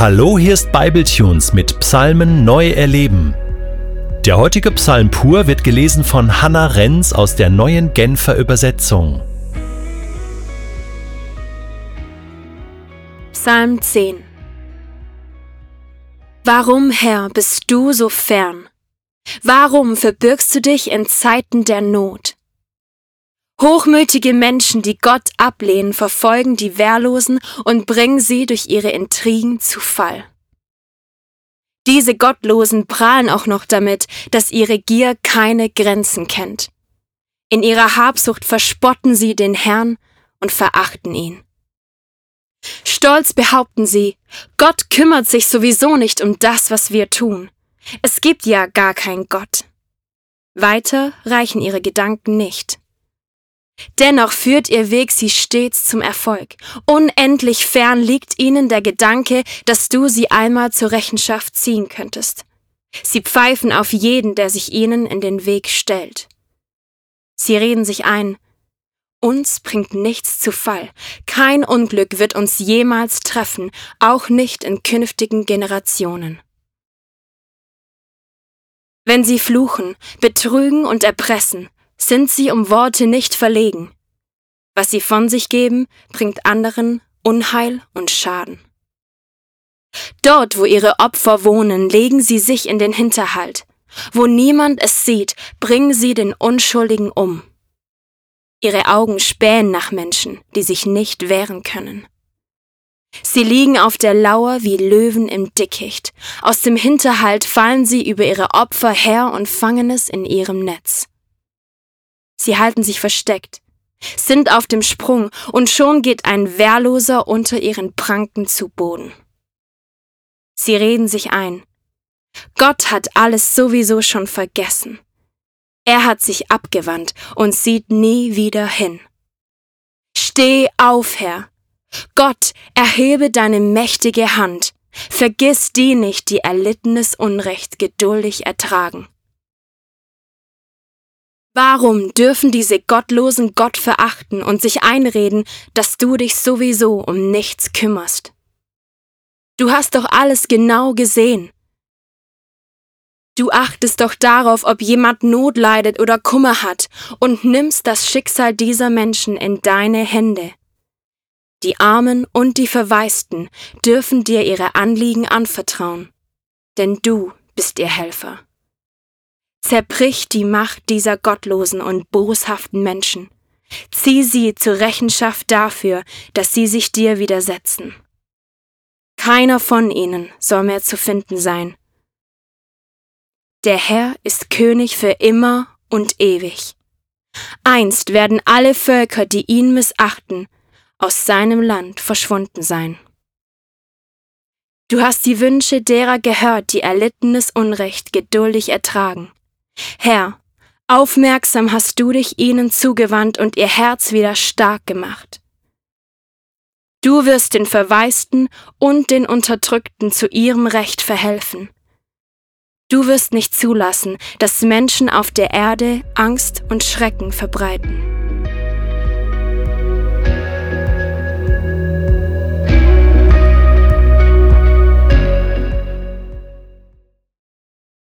Hallo, hier ist Bibletunes mit Psalmen neu erleben. Der heutige Psalm pur wird gelesen von Hannah Renz aus der neuen Genfer Übersetzung. Psalm 10 Warum, Herr, bist du so fern? Warum verbirgst du dich in Zeiten der Not? Hochmütige Menschen, die Gott ablehnen, verfolgen die Wehrlosen und bringen sie durch ihre Intrigen zu Fall. Diese Gottlosen prahlen auch noch damit, dass ihre Gier keine Grenzen kennt. In ihrer Habsucht verspotten sie den Herrn und verachten ihn. Stolz behaupten sie, Gott kümmert sich sowieso nicht um das, was wir tun. Es gibt ja gar keinen Gott. Weiter reichen ihre Gedanken nicht. Dennoch führt ihr Weg sie stets zum Erfolg. Unendlich fern liegt ihnen der Gedanke, dass du sie einmal zur Rechenschaft ziehen könntest. Sie pfeifen auf jeden, der sich ihnen in den Weg stellt. Sie reden sich ein, uns bringt nichts zu Fall, kein Unglück wird uns jemals treffen, auch nicht in künftigen Generationen. Wenn sie fluchen, betrügen und erpressen, sind sie um Worte nicht verlegen. Was sie von sich geben, bringt anderen Unheil und Schaden. Dort, wo ihre Opfer wohnen, legen sie sich in den Hinterhalt. Wo niemand es sieht, bringen sie den Unschuldigen um. Ihre Augen spähen nach Menschen, die sich nicht wehren können. Sie liegen auf der Lauer wie Löwen im Dickicht. Aus dem Hinterhalt fallen sie über ihre Opfer her und fangen es in ihrem Netz. Sie halten sich versteckt, sind auf dem Sprung, und schon geht ein Wehrloser unter ihren Pranken zu Boden. Sie reden sich ein. Gott hat alles sowieso schon vergessen. Er hat sich abgewandt und sieht nie wieder hin. Steh auf, Herr. Gott, erhebe deine mächtige Hand. Vergiss die nicht, die erlittenes Unrecht geduldig ertragen. Warum dürfen diese Gottlosen Gott verachten und sich einreden, dass du dich sowieso um nichts kümmerst? Du hast doch alles genau gesehen. Du achtest doch darauf, ob jemand Not leidet oder Kummer hat und nimmst das Schicksal dieser Menschen in deine Hände. Die Armen und die Verwaisten dürfen dir ihre Anliegen anvertrauen, denn du bist ihr Helfer. Zerbrich die Macht dieser gottlosen und boshaften Menschen. Zieh sie zur Rechenschaft dafür, dass sie sich dir widersetzen. Keiner von ihnen soll mehr zu finden sein. Der Herr ist König für immer und ewig. Einst werden alle Völker, die ihn missachten, aus seinem Land verschwunden sein. Du hast die Wünsche derer gehört, die erlittenes Unrecht geduldig ertragen. Herr, aufmerksam hast du dich ihnen zugewandt und ihr Herz wieder stark gemacht. Du wirst den Verwaisten und den Unterdrückten zu ihrem Recht verhelfen. Du wirst nicht zulassen, dass Menschen auf der Erde Angst und Schrecken verbreiten.